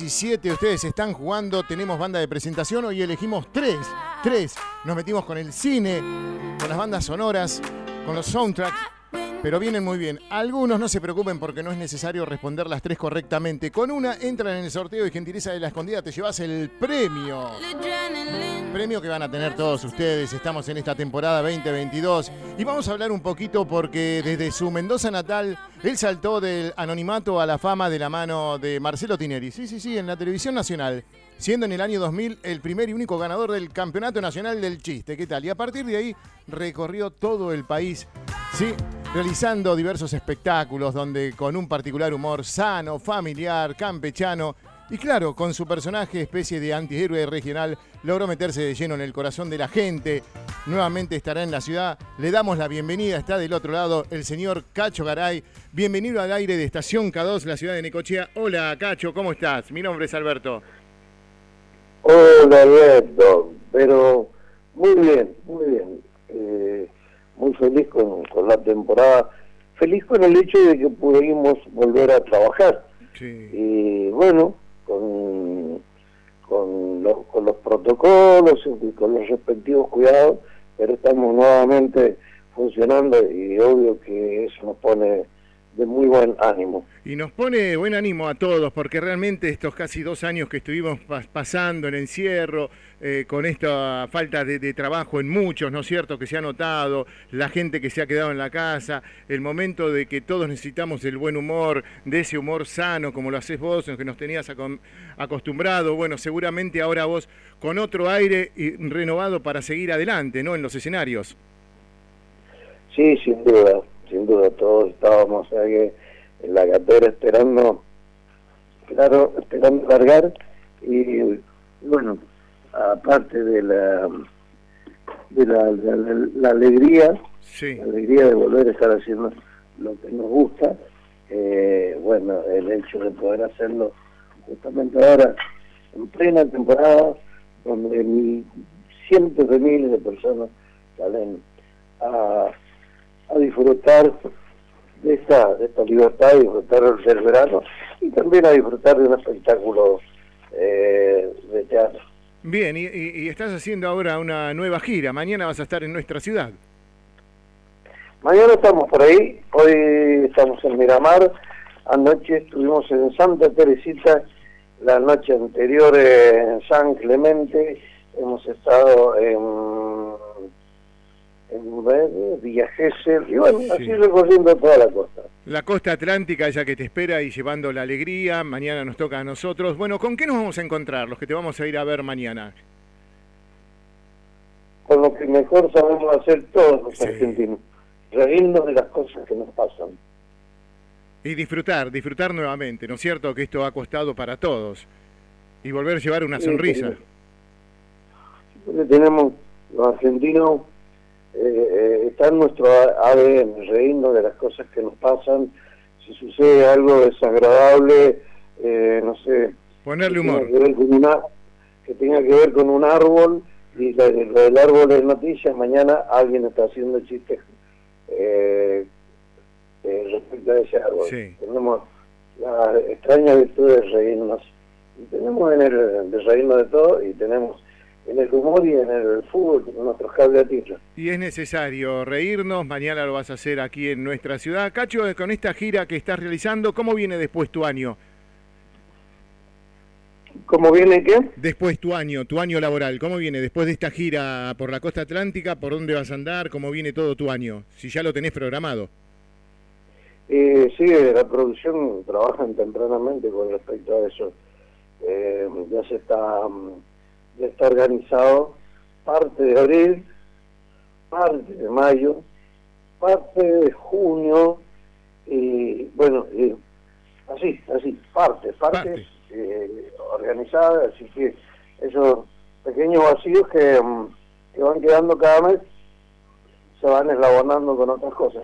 17, ustedes están jugando, tenemos banda de presentación, hoy elegimos tres, tres. Nos metimos con el cine, con las bandas sonoras, con los soundtracks, pero vienen muy bien. Algunos no se preocupen porque no es necesario responder las tres correctamente. Con una entran en el sorteo y gentileza de la escondida te llevas el premio. Premio que van a tener todos ustedes. Estamos en esta temporada 2022 y vamos a hablar un poquito porque desde su Mendoza natal él saltó del anonimato a la fama de la mano de Marcelo Tineri. Sí, sí, sí, en la televisión nacional siendo en el año 2000 el primer y único ganador del Campeonato Nacional del Chiste. ¿Qué tal? Y a partir de ahí recorrió todo el país, ¿sí? Realizando diversos espectáculos donde con un particular humor sano, familiar, campechano y claro, con su personaje, especie de antihéroe regional, logró meterse de lleno en el corazón de la gente. Nuevamente estará en la ciudad. Le damos la bienvenida. Está del otro lado el señor Cacho Garay. Bienvenido al aire de Estación K2, la ciudad de Necochea. Hola, Cacho, ¿cómo estás? Mi nombre es Alberto. Hola Alberto, pero muy bien, muy bien. Muy feliz con, la temporada, feliz con el hecho de que pudimos volver a trabajar. Y bueno, con, con, con los protocolos y con los respectivos cuidados, pero estamos nuevamente funcionando y obvio que eso nos pone de muy buen ánimo. Y nos pone buen ánimo a todos, porque realmente estos casi dos años que estuvimos pasando en encierro, eh, con esta falta de, trabajo en muchos, ¿no es cierto?, que se ha notado, la gente que se ha quedado en la casa, el momento de que todos necesitamos del buen humor, de ese humor sano, como lo haces vos, en que nos tenías acostumbrado, bueno, seguramente ahora vos con otro aire y renovado para seguir adelante, ¿no?, en los escenarios. Sí, sin duda, sin duda todos estábamos ahí en la cartera esperando, claro, esperando cargar y bueno, aparte de la de la, alegría, la alegría de volver a estar haciendo lo que nos gusta, eh, bueno, el hecho de poder hacerlo justamente ahora en plena temporada, donde cientos de miles de personas salen a a disfrutar de esta, de esta libertad, disfrutar del verano y también a disfrutar de un espectáculo eh, de teatro. Bien, y, estás haciendo ahora una nueva gira. Mañana vas a estar en nuestra ciudad. Mañana estamos por ahí. Hoy estamos en Miramar. Anoche estuvimos en Santa Teresita. La noche anterior en San Clemente. Hemos estado en en Villa y bueno, así recorriendo toda la costa. La costa atlántica, ella que te espera y llevando la alegría, mañana nos toca a nosotros. Bueno, ¿con qué nos vamos a encontrar, los que te vamos a ir a ver mañana? Con lo que mejor sabemos hacer todos los argentinos, reírnos de las cosas que nos pasan. Y disfrutar, disfrutar nuevamente, ¿no es cierto? Que esto ha costado para todos. Y volver a llevar una sonrisa. tenemos los argentinos eh, está en nuestro ADN, reírnos de las cosas que nos pasan, si sucede algo desagradable, eh, no sé, ponerle humor. Que, tenga que ver con un árbol y lo, del árbol es noticias, mañana alguien está haciendo chistes eh, eh, respecto a ese árbol. Tenemos la extraña virtud de reírnos. tenemos en el, de reírnos de todo y tenemos en el humor y en el fútbol, nuestros cables a Y es necesario reírnos, mañana lo vas a hacer aquí en nuestra ciudad. Cacho, con esta gira que estás realizando, ¿cómo viene después tu año? ¿Cómo viene qué? Después tu año, tu año laboral, ¿cómo viene? Después de esta gira por la costa atlántica, ¿por dónde vas a andar? ¿Cómo viene todo tu año? Si ya lo tenés programado. Eh, sí, la producción trabajan tempranamente con respecto a eso. Eh, ya se está... Ya está organizado parte de abril, parte de mayo, parte de junio, y bueno, así, así, parte, parte, eh, organizada, así que esos pequeños vacíos que, mm, que van quedando cada mes se van eslabonando con otras cosas.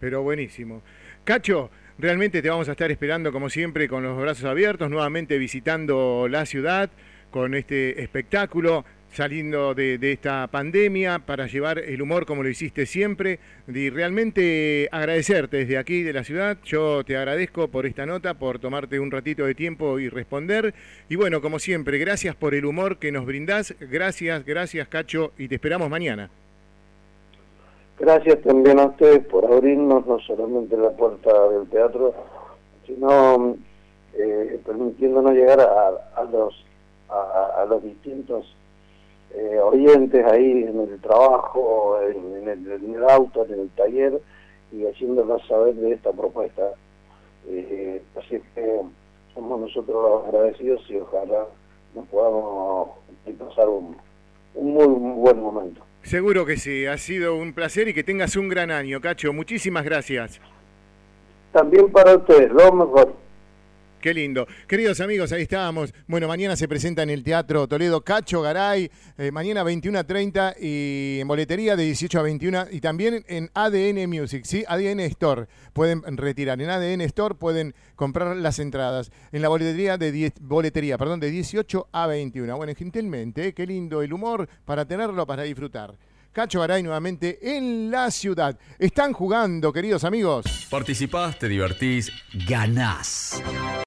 Pero buenísimo. Cacho, realmente te vamos a estar esperando como siempre con los brazos abiertos, nuevamente visitando la ciudad con este espectáculo. saliendo de, esta pandemia, para llevar el humor como lo hiciste siempre. Y realmente agradecerte desde aquí de la ciudad. Yo te agradezco por esta nota, por tomarte un ratito de tiempo y responder. Y bueno, como siempre, gracias por el humor que nos brindás. Gracias, gracias Cacho, y te esperamos mañana. Gracias también a ustedes por abrirnos no solamente la puerta del teatro, sino eh, permitiéndonos llegar a, los a, los distintos eh, oyentes ahí en el trabajo, en, el, auto, en el taller y haciéndonos saber de esta propuesta. Eh, así que somos nosotros los agradecidos y ojalá nos podamos pasar un, un muy buen momento. Seguro que sí, ha sido un placer y que tengas un gran año, Cacho. Muchísimas gracias. También para ustedes, lo mejor. Qué lindo. Queridos amigos, ahí estábamos. Bueno, mañana se presenta en el Teatro Toledo Cacho Garay, eh, mañana 21 a 30 y en boletería de 18 a 21 y también en ADN Music, ¿sí? ADN Store. Pueden retirar. En ADN Store pueden comprar las entradas. En la boletería de 10, boletería, perdón, de 18 a 21. Bueno, gentilmente, ¿eh? qué lindo el humor para tenerlo, para disfrutar. Cacho Garay nuevamente en la ciudad. Están jugando, queridos amigos. Participás, te divertís, ganás.